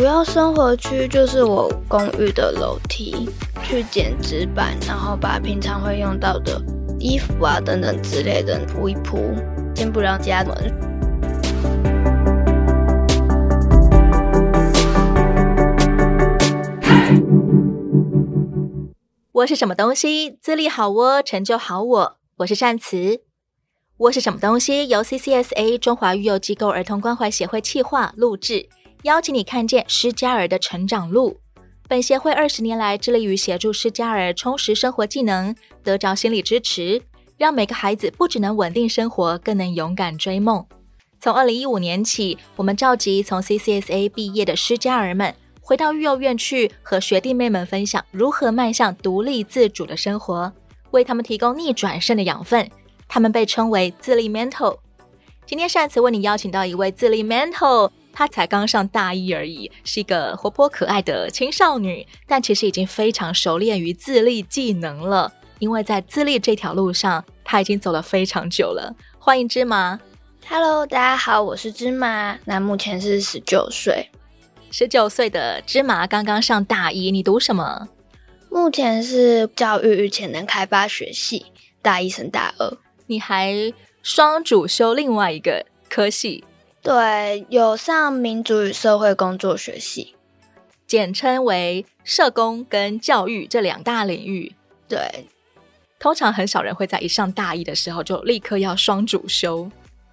主要生活区就是我公寓的楼梯，去捡纸板，然后把平常会用到的衣服啊等等之类的铺一铺，先不让家门。我是什么东西？资历好我，成就好我。我是善慈。我是什么东西？由 CCSA 中华育幼机构儿童关怀协会企划录制。邀请你看见施加尔的成长路。本协会二十年来致力于协助施加尔充实生活技能，得着心理支持，让每个孩子不只能稳定生活，更能勇敢追梦。从二零一五年起，我们召集从 CCSA 毕业的失家儿们，回到育幼院去，和学弟妹们分享如何迈向独立自主的生活，为他们提供逆转胜的养分。他们被称为自立 mentor。今天善慈为你邀请到一位自立 mentor。她才刚上大一而已，是一个活泼可爱的青少女，但其实已经非常熟练于自立技能了。因为在自立这条路上，她已经走了非常久了。欢迎芝麻，Hello，大家好，我是芝麻，那目前是十九岁。十九岁的芝麻刚刚上大一，你读什么？目前是教育与潜能开发学系，大一升大二。你还双主修另外一个科系？对，有上民族与社会工作学系，简称为社工跟教育这两大领域。对，通常很少人会在一上大一的时候就立刻要双主修。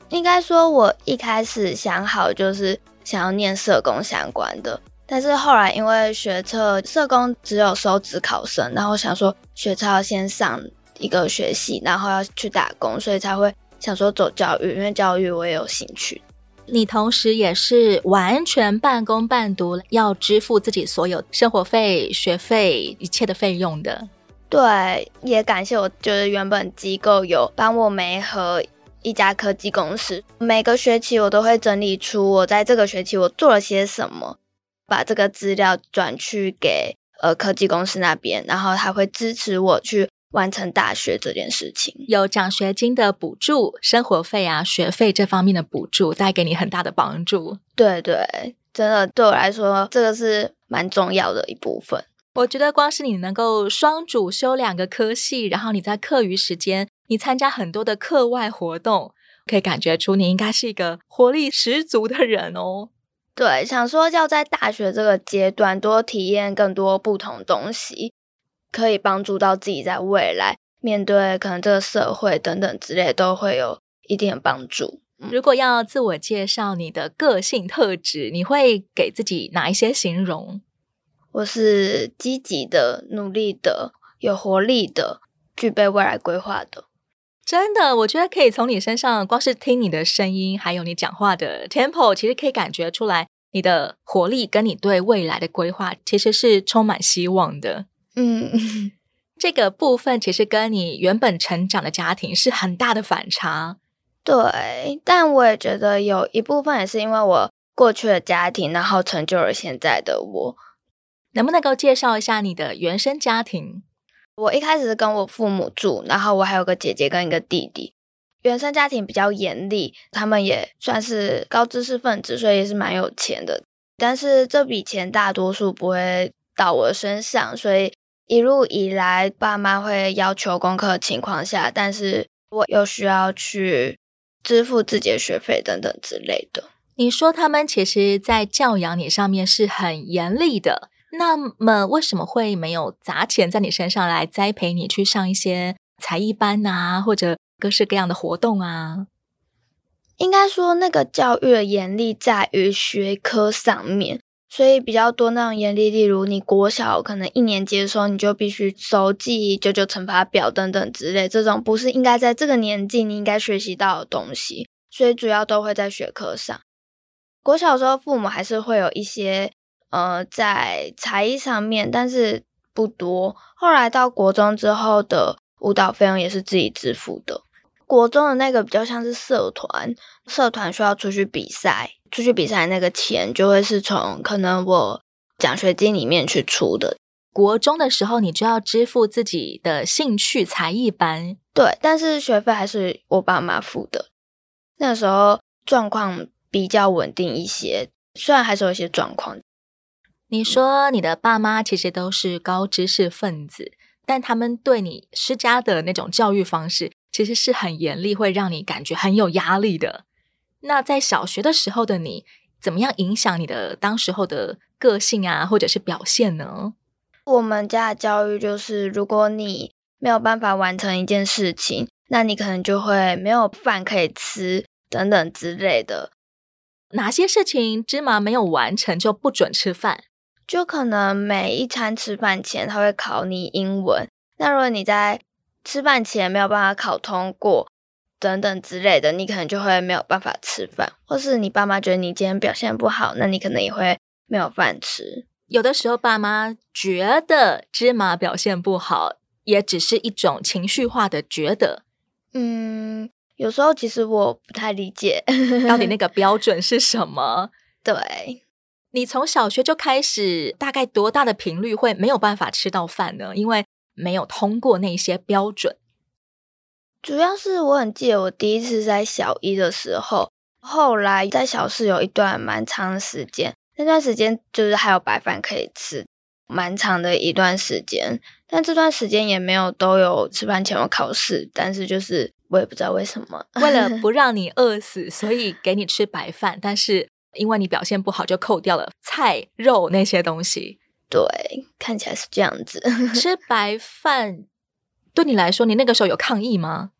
应该说，我一开始想好就是想要念社工相关的，但是后来因为学测社工只有收职考生，然后想说学测要先上一个学系，然后要去打工，所以才会想说走教育，因为教育我也有兴趣。你同时也是完全半工半读，要支付自己所有生活费、学费一切的费用的。对，也感谢我，就是原本机构有帮我媒合一家科技公司，每个学期我都会整理出我在这个学期我做了些什么，把这个资料转去给呃科技公司那边，然后他会支持我去。完成大学这件事情，有奖学金的补助、生活费啊、学费这方面的补助，带给你很大的帮助。对对，真的对我来说，这个是蛮重要的一部分。我觉得光是你能够双主修两个科系，然后你在课余时间，你参加很多的课外活动，可以感觉出你应该是一个活力十足的人哦。对，想说要在大学这个阶段多体验更多不同东西。可以帮助到自己在未来面对可能这个社会等等之类，都会有一定的帮助。如果要自我介绍你的个性特质，你会给自己哪一些形容？我是积极的、努力的、有活力的、具备未来规划的。真的，我觉得可以从你身上，光是听你的声音，还有你讲话的 tempo，其实可以感觉出来你的活力跟你对未来的规划其实是充满希望的。嗯，这个部分其实跟你原本成长的家庭是很大的反差。对，但我也觉得有一部分也是因为我过去的家庭，然后成就了现在的我。能不能够介绍一下你的原生家庭？我一开始是跟我父母住，然后我还有个姐姐跟一个弟弟。原生家庭比较严厉，他们也算是高知识分子，所以也是蛮有钱的。但是这笔钱大多数不会到我身上，所以。一路以来，爸妈会要求功课的情况下，但是我又需要去支付自己的学费等等之类的。你说他们其实，在教养你上面是很严厉的，那么为什么会没有砸钱在你身上来栽培你去上一些才艺班啊，或者各式各样的活动啊？应该说，那个教育的严厉在于学科上面。所以比较多那种严厉，例如你国小可能一年级的时候，你就必须熟记九九乘法表等等之类，这种不是应该在这个年纪你应该学习到的东西，所以主要都会在学科上。国小的时候，父母还是会有一些呃在才艺上面，但是不多。后来到国中之后的舞蹈费用也是自己支付的。国中的那个比较像是社团，社团需要出去比赛。出去比赛那个钱就会是从可能我奖学金里面去出的。国中的时候，你就要支付自己的兴趣才艺班，对，但是学费还是我爸妈付的。那时候状况比较稳定一些，虽然还是有一些状况。你说你的爸妈其实都是高知识分子，但他们对你施加的那种教育方式，其实是很严厉，会让你感觉很有压力的。那在小学的时候的你，怎么样影响你的当时候的个性啊，或者是表现呢？我们家的教育就是，如果你没有办法完成一件事情，那你可能就会没有饭可以吃，等等之类的。哪些事情芝麻没有完成就不准吃饭？就可能每一餐吃饭前他会考你英文，那如果你在吃饭前没有办法考通过，等等之类的，你可能就会没有办法吃饭，或是你爸妈觉得你今天表现不好，那你可能也会没有饭吃。有的时候爸妈觉得芝麻表现不好，也只是一种情绪化的觉得。嗯。有时候其实我不太理解，到底那 个标准是什么？对，你从小学就开始，大概多大的频率会没有办法吃到饭呢？因为没有通过那些标准。主要是我很记得我第一次在小一的时候，后来在小四有一段蛮长的时间，那段时间就是还有白饭可以吃，蛮长的一段时间。但这段时间也没有都有吃饭前有考试，但是就是。我也不知道为什么，为了 不让你饿死，所以给你吃白饭。但是因为你表现不好，就扣掉了菜肉那些东西。对，看起来是这样子。吃白饭对你来说，你那个时候有抗议吗？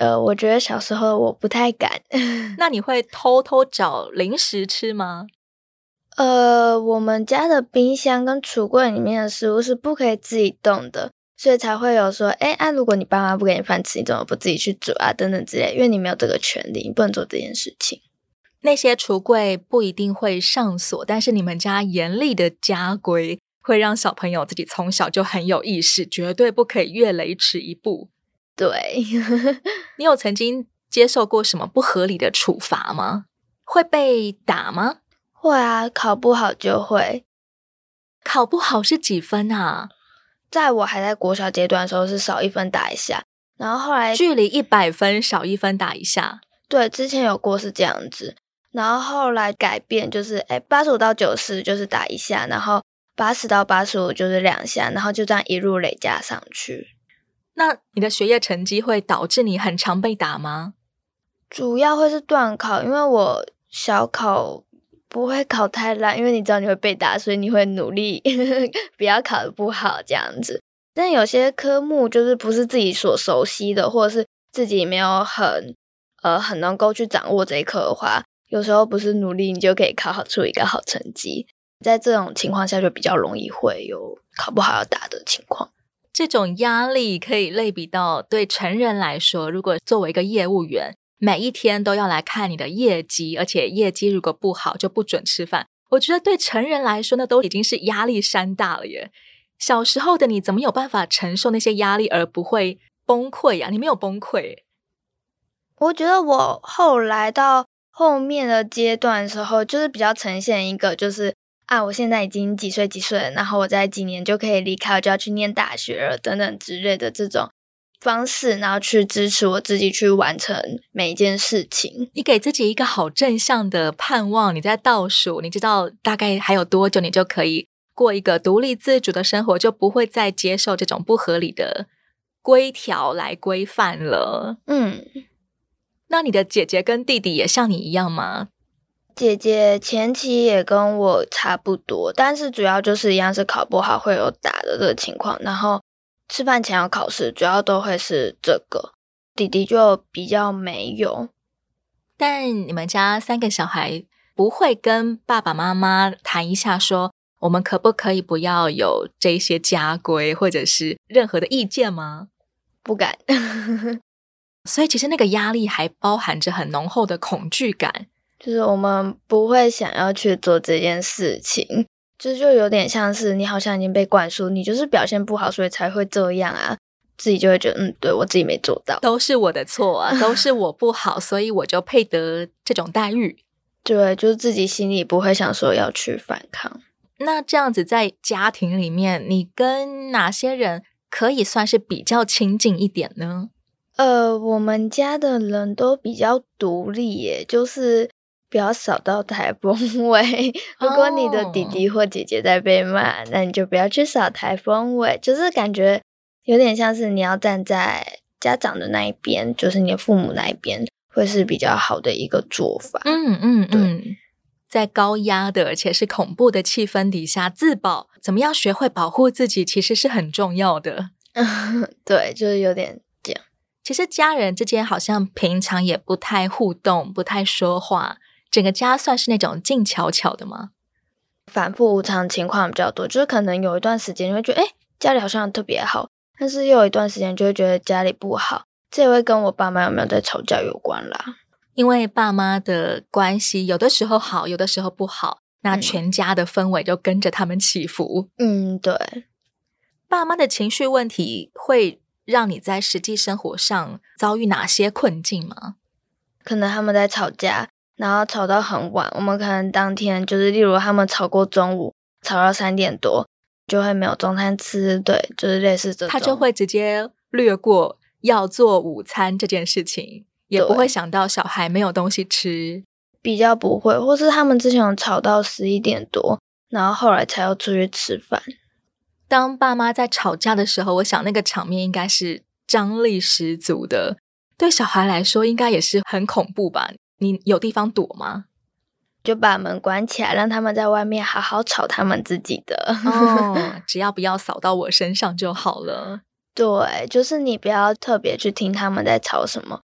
呃，我觉得小时候我不太敢。那你会偷偷找零食吃吗？呃，我们家的冰箱跟橱柜里面的食物是不可以自己动的。所以才会有说，哎，啊，如果你爸妈不给你饭吃，你怎么不自己去煮啊？等等之类，因为你没有这个权利，你不能做这件事情。那些橱柜不一定会上锁，但是你们家严厉的家规会让小朋友自己从小就很有意识，绝对不可以越雷池一步。对，你有曾经接受过什么不合理的处罚吗？会被打吗？会啊，考不好就会。考不好是几分啊？在我还在国小阶段的时候，是少一分打一下，然后后来距离一百分少一分打一下。对，之前有过是这样子，然后后来改变就是，哎，八十五到九十就是打一下，然后八十到八十五就是两下，然后就这样一路累加上去。那你的学业成绩会导致你很常被打吗？主要会是段考，因为我小考。不会考太烂，因为你知道你会被打，所以你会努力 不要考的不好这样子。但有些科目就是不是自己所熟悉的，或者是自己没有很呃很能够去掌握这一科的话，有时候不是努力你就可以考好出一个好成绩。在这种情况下，就比较容易会有考不好要打的情况。这种压力可以类比到对成人来说，如果作为一个业务员。每一天都要来看你的业绩，而且业绩如果不好就不准吃饭。我觉得对成人来说，那都已经是压力山大了耶。小时候的你怎么有办法承受那些压力而不会崩溃呀？你没有崩溃？我觉得我后来到后面的阶段的时候，就是比较呈现一个，就是啊，我现在已经几岁几岁了，然后我在几年就可以离开，我就要去念大学了，等等之类的这种。方式，然后去支持我自己去完成每一件事情。你给自己一个好正向的盼望，你在倒数，你知道大概还有多久，你就可以过一个独立自主的生活，就不会再接受这种不合理的规条来规范了。嗯，那你的姐姐跟弟弟也像你一样吗？姐姐前期也跟我差不多，但是主要就是一样是考不好会有打的这个情况，然后。吃饭前要考试，主要都会是这个。弟弟就比较没有，但你们家三个小孩不会跟爸爸妈妈谈一下，说我们可不可以不要有这些家规，或者是任何的意见吗？不敢。所以其实那个压力还包含着很浓厚的恐惧感，就是我们不会想要去做这件事情。这就有点像是你好像已经被灌输，你就是表现不好，所以才会这样啊。自己就会觉得，嗯，对，我自己没做到，都是我的错啊，都是我不好，所以我就配得这种待遇。对，就是自己心里不会想说要去反抗。那这样子在家庭里面，你跟哪些人可以算是比较亲近一点呢？呃，我们家的人都比较独立耶，就是。不要扫到台风 尾。如果你的弟弟或姐姐在被骂，那你就不要去扫台风尾。就是感觉有点像是你要站在家长的那一边，就是你的父母那一边，会是比较好的一个做法。嗯嗯，嗯，在高压的而且是恐怖的气氛底下自保，怎么样学会保护自己，其实是很重要的。对，就是有点。其实家人之间好像平常也不太互动，不太说话，整个家算是那种静悄悄的吗？反复无常情况比较多，就是可能有一段时间你会觉得，哎，家里好像特别好，但是又有一段时间就会觉得家里不好，这也会跟我爸妈有没有在吵架有关啦。因为爸妈的关系有的时候好，有的时候不好，那全家的氛围就跟着他们起伏。嗯，对，爸妈的情绪问题会。让你在实际生活上遭遇哪些困境吗？可能他们在吵架，然后吵到很晚。我们可能当天就是，例如他们吵过中午，吵到三点多，就会没有中餐吃。对，就是类似这种。他就会直接略过要做午餐这件事情，也不会想到小孩没有东西吃。比较不会，或是他们之前有吵到十一点多，然后后来才要出去吃饭。当爸妈在吵架的时候，我想那个场面应该是张力十足的，对小孩来说应该也是很恐怖吧？你有地方躲吗？就把门关起来，让他们在外面好好吵他们自己的。哦，只要不要扫到我身上就好了。对，就是你不要特别去听他们在吵什么，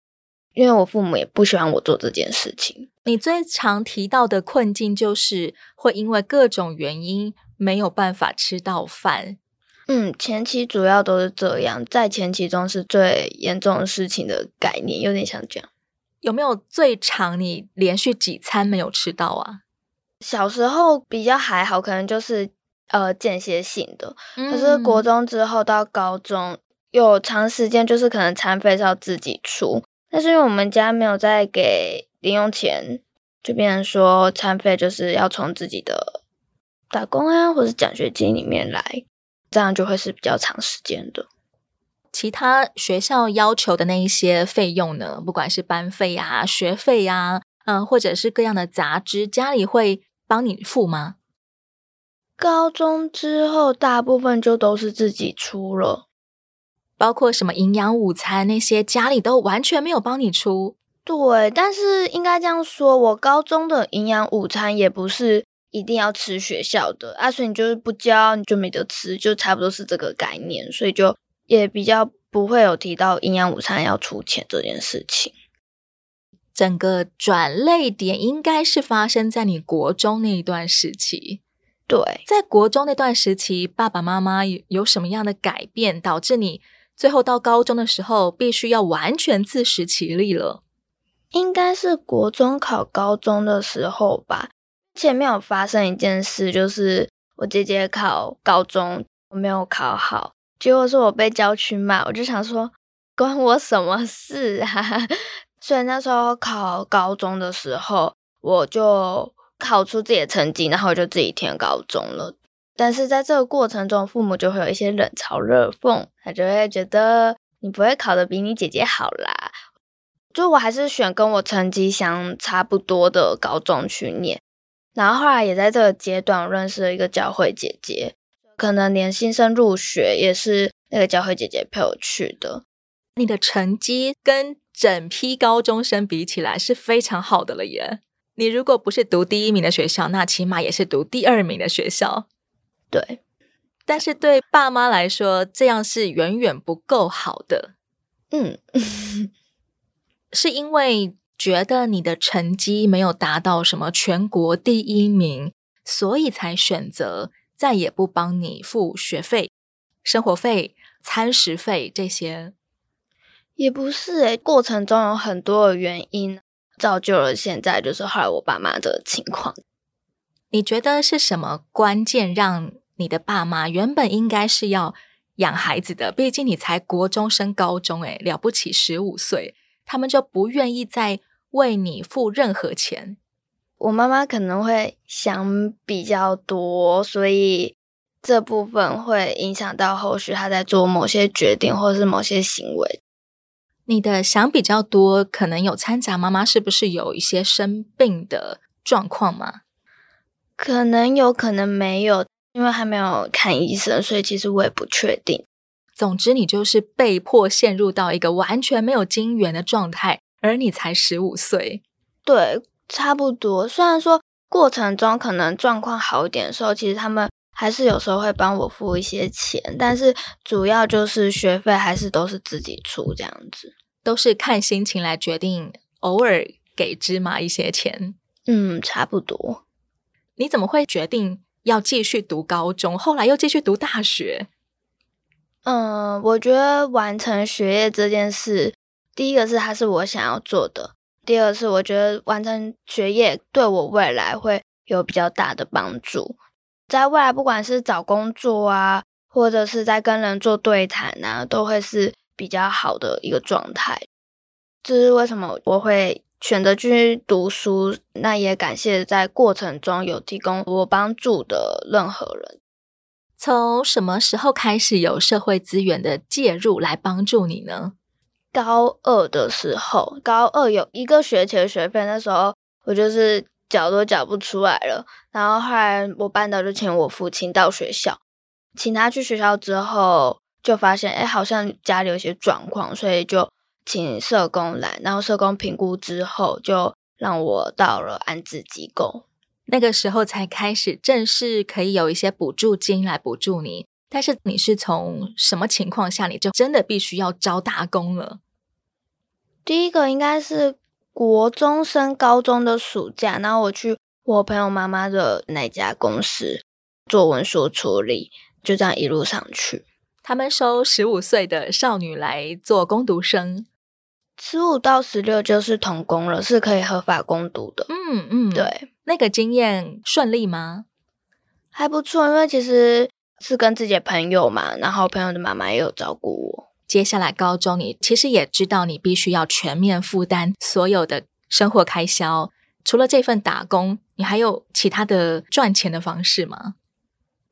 因为我父母也不喜欢我做这件事情。你最常提到的困境就是会因为各种原因。没有办法吃到饭，嗯，前期主要都是这样，在前期中是最严重的事情的概念，有点像这样。有没有最长你连续几餐没有吃到啊？小时候比较还好，可能就是呃间歇性的，可是国中之后到高中有长时间就是可能餐费是要自己出，但是因为我们家没有再给零用钱，就变成说餐费就是要从自己的。打工啊，或是奖学金里面来，这样就会是比较长时间的。其他学校要求的那一些费用呢？不管是班费啊、学费啊，嗯，或者是各样的杂支，家里会帮你付吗？高中之后，大部分就都是自己出了，包括什么营养午餐那些，家里都完全没有帮你出。对，但是应该这样说，我高中的营养午餐也不是。一定要吃学校的啊，所以你就是不交，你就没得吃，就差不多是这个概念，所以就也比较不会有提到营养午餐要出钱这件事情。整个转捩点应该是发生在你国中那一段时期。对，在国中那段时期，爸爸妈妈有什么样的改变，导致你最后到高中的时候必须要完全自食其力了？应该是国中考高中的时候吧。前面有发生一件事，就是我姐姐考高中，我没有考好，结果是我被郊区骂，我就想说关我什么事啊？所以那时候考高中的时候，我就考出自己的成绩，然后我就自己填高中了。但是在这个过程中，父母就会有一些冷嘲热讽，他就会觉得你不会考得比你姐姐好啦。就我还是选跟我成绩相差不多的高中去念。然后后来也在这个阶段认识了一个教会姐姐，可能连新生入学也是那个教会姐姐陪我去的。你的成绩跟整批高中生比起来是非常好的了耶！你如果不是读第一名的学校，那起码也是读第二名的学校。对，但是对爸妈来说，这样是远远不够好的。嗯，是因为。觉得你的成绩没有达到什么全国第一名，所以才选择再也不帮你付学费、生活费、餐食费这些。也不是诶，过程中有很多的原因造就了现在就是后来我爸妈的情况。你觉得是什么关键让你的爸妈原本应该是要养孩子的？毕竟你才国中升高中，诶，了不起十五岁。他们就不愿意再为你付任何钱。我妈妈可能会想比较多，所以这部分会影响到后续她在做某些决定或是某些行为。你的想比较多，可能有掺杂妈妈是不是有一些生病的状况吗？可能有可能没有，因为还没有看医生，所以其实我也不确定。总之，你就是被迫陷入到一个完全没有经缘的状态，而你才十五岁。对，差不多。虽然说过程中可能状况好一点的时候，其实他们还是有时候会帮我付一些钱，但是主要就是学费还是都是自己出这样子，都是看心情来决定，偶尔给芝麻一些钱。嗯，差不多。你怎么会决定要继续读高中，后来又继续读大学？嗯，我觉得完成学业这件事，第一个是它是我想要做的。第二是，我觉得完成学业对我未来会有比较大的帮助，在未来不管是找工作啊，或者是在跟人做对谈啊，都会是比较好的一个状态。这是为什么我会选择去读书。那也感谢在过程中有提供我帮助的任何人。从什么时候开始有社会资源的介入来帮助你呢？高二的时候，高二有一个学期的学费，那时候我就是缴都缴不出来了。然后后来我班导就请我父亲到学校，请他去学校之后，就发现哎，好像家里有些状况，所以就请社工来。然后社工评估之后，就让我到了安置机构。那个时候才开始正式可以有一些补助金来补助你。但是你是从什么情况下，你就真的必须要招打工了？第一个应该是国中升高中的暑假，然后我去我朋友妈妈的那家公司做文书处理，就这样一路上去。他们收十五岁的少女来做攻读生，十五到十六就是童工了，是可以合法攻读的。嗯嗯，对，那个经验顺利吗？还不错，因为其实是跟自己的朋友嘛，然后朋友的妈妈也有照顾我。接下来高中，你其实也知道，你必须要全面负担所有的生活开销。除了这份打工，你还有其他的赚钱的方式吗？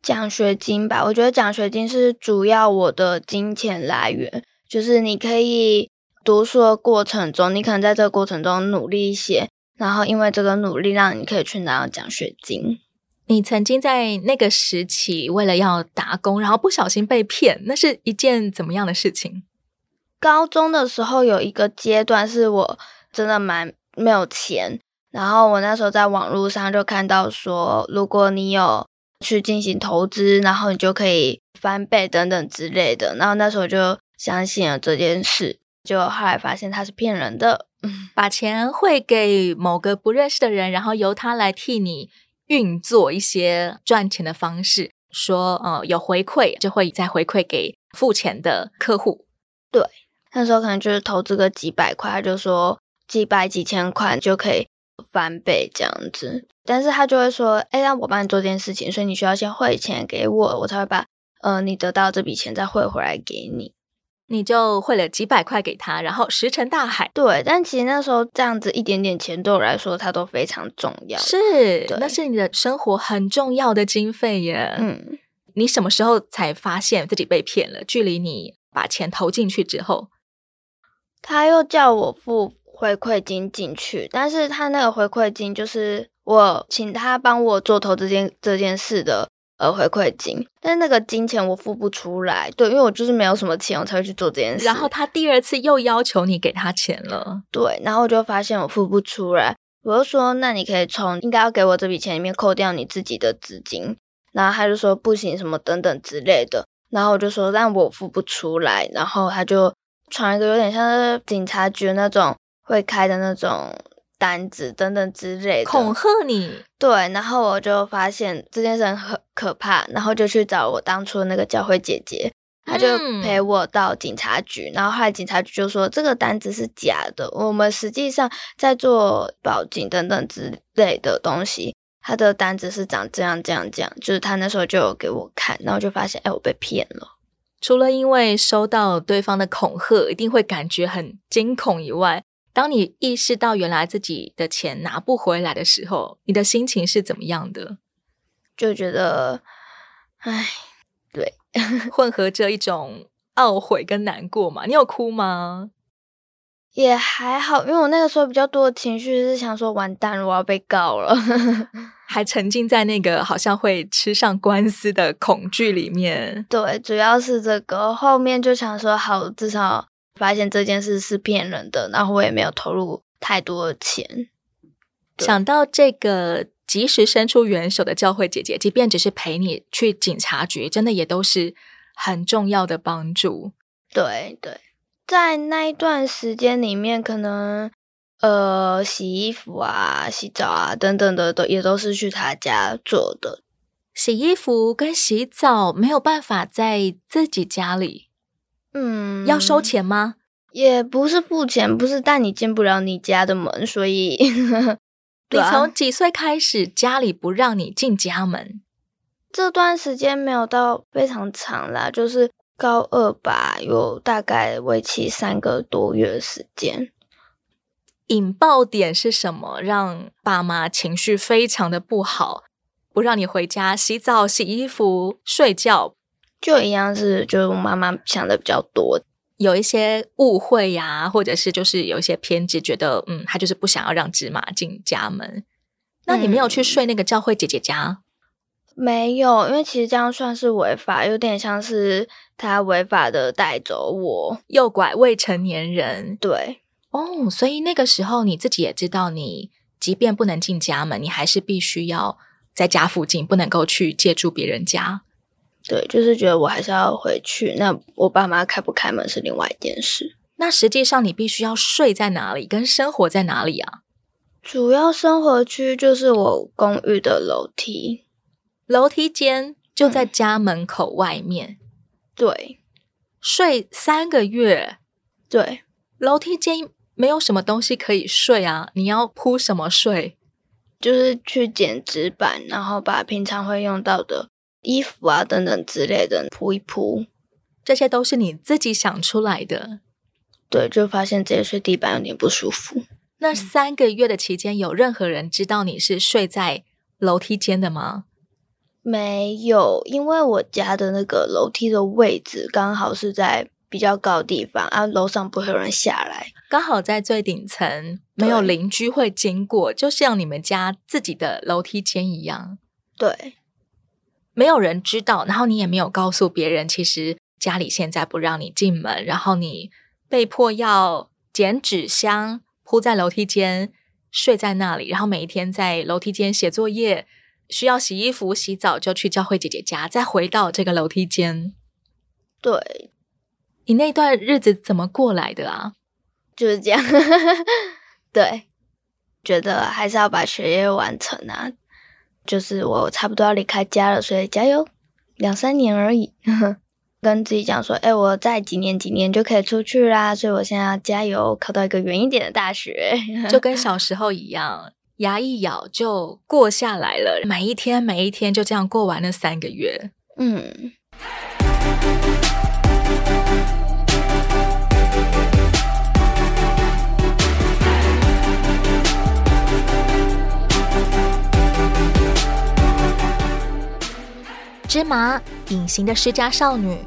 奖学金吧，我觉得奖学金是主要我的金钱来源。就是你可以读书的过程中，你可能在这个过程中努力一些，然后因为这个努力，让你可以去拿到奖学金。你曾经在那个时期为了要打工，然后不小心被骗，那是一件怎么样的事情？高中的时候有一个阶段是我真的蛮没有钱，然后我那时候在网络上就看到说，如果你有去进行投资，然后你就可以翻倍等等之类的，然后那时候就相信了这件事，就后来发现他是骗人的，把钱汇给某个不认识的人，然后由他来替你。运作一些赚钱的方式，说呃有回馈就会再回馈给付钱的客户。对，那时候可能就是投资个几百块，就说几百几千块就可以翻倍这样子。但是他就会说，哎，让我帮你做件事情，所以你需要先汇钱给我，我才会把呃你得到这笔钱再汇回来给你。你就汇了几百块给他，然后石沉大海。对，但其实那时候这样子一点点钱对我来说，它都非常重要。是，那是你的生活很重要的经费耶。嗯，你什么时候才发现自己被骗了？距离你把钱投进去之后，他又叫我付回馈金进去，但是他那个回馈金就是我请他帮我做投资这件这件事的。呃，回馈金，但是那个金钱我付不出来，对，因为我就是没有什么钱，我才会去做这件事。然后他第二次又要求你给他钱了，对，然后我就发现我付不出来，我就说，那你可以从应该要给我这笔钱里面扣掉你自己的资金，然后他就说不行，什么等等之类的，然后我就说，但我付不出来，然后他就传一个有点像是警察局那种会开的那种。单子等等之类的恐吓你，对，然后我就发现这件事很可怕，然后就去找我当初那个教会姐姐，她就陪我到警察局，嗯、然后后来警察局就说这个单子是假的，我们实际上在做报警等等之类的东西，他的单子是长这样这样这样，就是他那时候就有给我看，然后就发现哎，我被骗了。除了因为收到对方的恐吓，一定会感觉很惊恐以外。当你意识到原来自己的钱拿不回来的时候，你的心情是怎么样的？就觉得，唉，对，混合着一种懊悔跟难过嘛。你有哭吗？也还好，因为我那个时候比较多的情绪是想说，完蛋了，我要被告了，还沉浸在那个好像会吃上官司的恐惧里面。对，主要是这个，后面就想说，好，至少发现这件事是骗人的，然后我也没有投入太多的钱。想到这个及时伸出援手的教会姐姐，即便只是陪你去警察局，真的也都是很重要的帮助。对对。在那一段时间里面，可能呃洗衣服啊、洗澡啊等等的都也都是去他家做的。洗衣服跟洗澡没有办法在自己家里，嗯，要收钱吗？也不是付钱，不是，但你进不了你家的门，所以 你从几岁开始家里不让你进家门？这段时间没有到非常长啦，就是。高二吧，有大概为期三个多月的时间。引爆点是什么？让爸妈情绪非常的不好，不让你回家洗澡、洗衣服、睡觉，就一样是，就是我妈妈想的比较多，有一些误会呀，或者是就是有一些偏执，觉得嗯，他就是不想要让芝麻进家门。那你没有去睡那个教会姐姐家？没有，因为其实这样算是违法，有点像是他违法的带走我，诱拐未成年人。对，哦，所以那个时候你自己也知道，你即便不能进家门，你还是必须要在家附近，不能够去借住别人家。对，就是觉得我还是要回去。那我爸妈开不开门是另外一件事。那实际上你必须要睡在哪里，跟生活在哪里啊？主要生活区就是我公寓的楼梯。楼梯间就在家门口外面，嗯、对，睡三个月，对，楼梯间没有什么东西可以睡啊，你要铺什么睡？就是去剪纸板，然后把平常会用到的衣服啊等等之类的铺一铺，这些都是你自己想出来的。对，就发现直接睡地板有点不舒服。那三个月的期间，有任何人知道你是睡在楼梯间的吗？没有，因为我家的那个楼梯的位置刚好是在比较高的地方啊，楼上不会有人下来，刚好在最顶层，没有邻居会经过，就像你们家自己的楼梯间一样。对，没有人知道，然后你也没有告诉别人，其实家里现在不让你进门，然后你被迫要捡纸箱铺在楼梯间，睡在那里，然后每一天在楼梯间写作业。需要洗衣服、洗澡，就去教会姐姐家，再回到这个楼梯间。对，你那段日子怎么过来的啊？就是这样。对，觉得还是要把学业完成啊。就是我差不多要离开家了，所以加油，两三年而已。跟自己讲说，哎，我再几年几年就可以出去啦，所以我现在要加油，考到一个远一点的大学，就跟小时候一样。牙一咬就过下来了，每一天每一天就这样过完了三个月。嗯，芝麻，隐形的失家少女，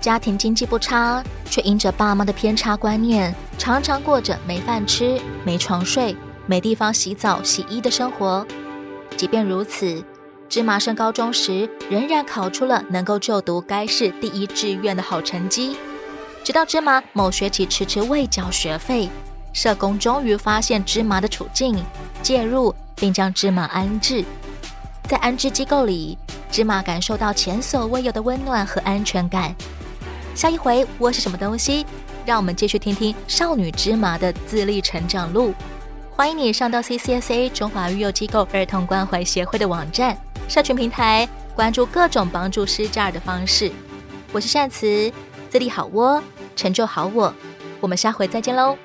家庭经济不差，却因着爸妈的偏差观念，常常过着没饭吃、没床睡。没地方洗澡、洗衣的生活。即便如此，芝麻升高中时仍然考出了能够就读该市第一志愿的好成绩。直到芝麻某学期迟迟未缴学费，社工终于发现芝麻的处境，介入并将芝麻安置。在安置机构里，芝麻感受到前所未有的温暖和安全感。下一回窝是什么东西？让我们继续听听少女芝麻的自立成长路。欢迎你上到 CCSA 中华育幼机构儿童关怀协会的网站、社群平台，关注各种帮助失家儿的方式。我是善慈，自立好窝，成就好我。我们下回再见喽。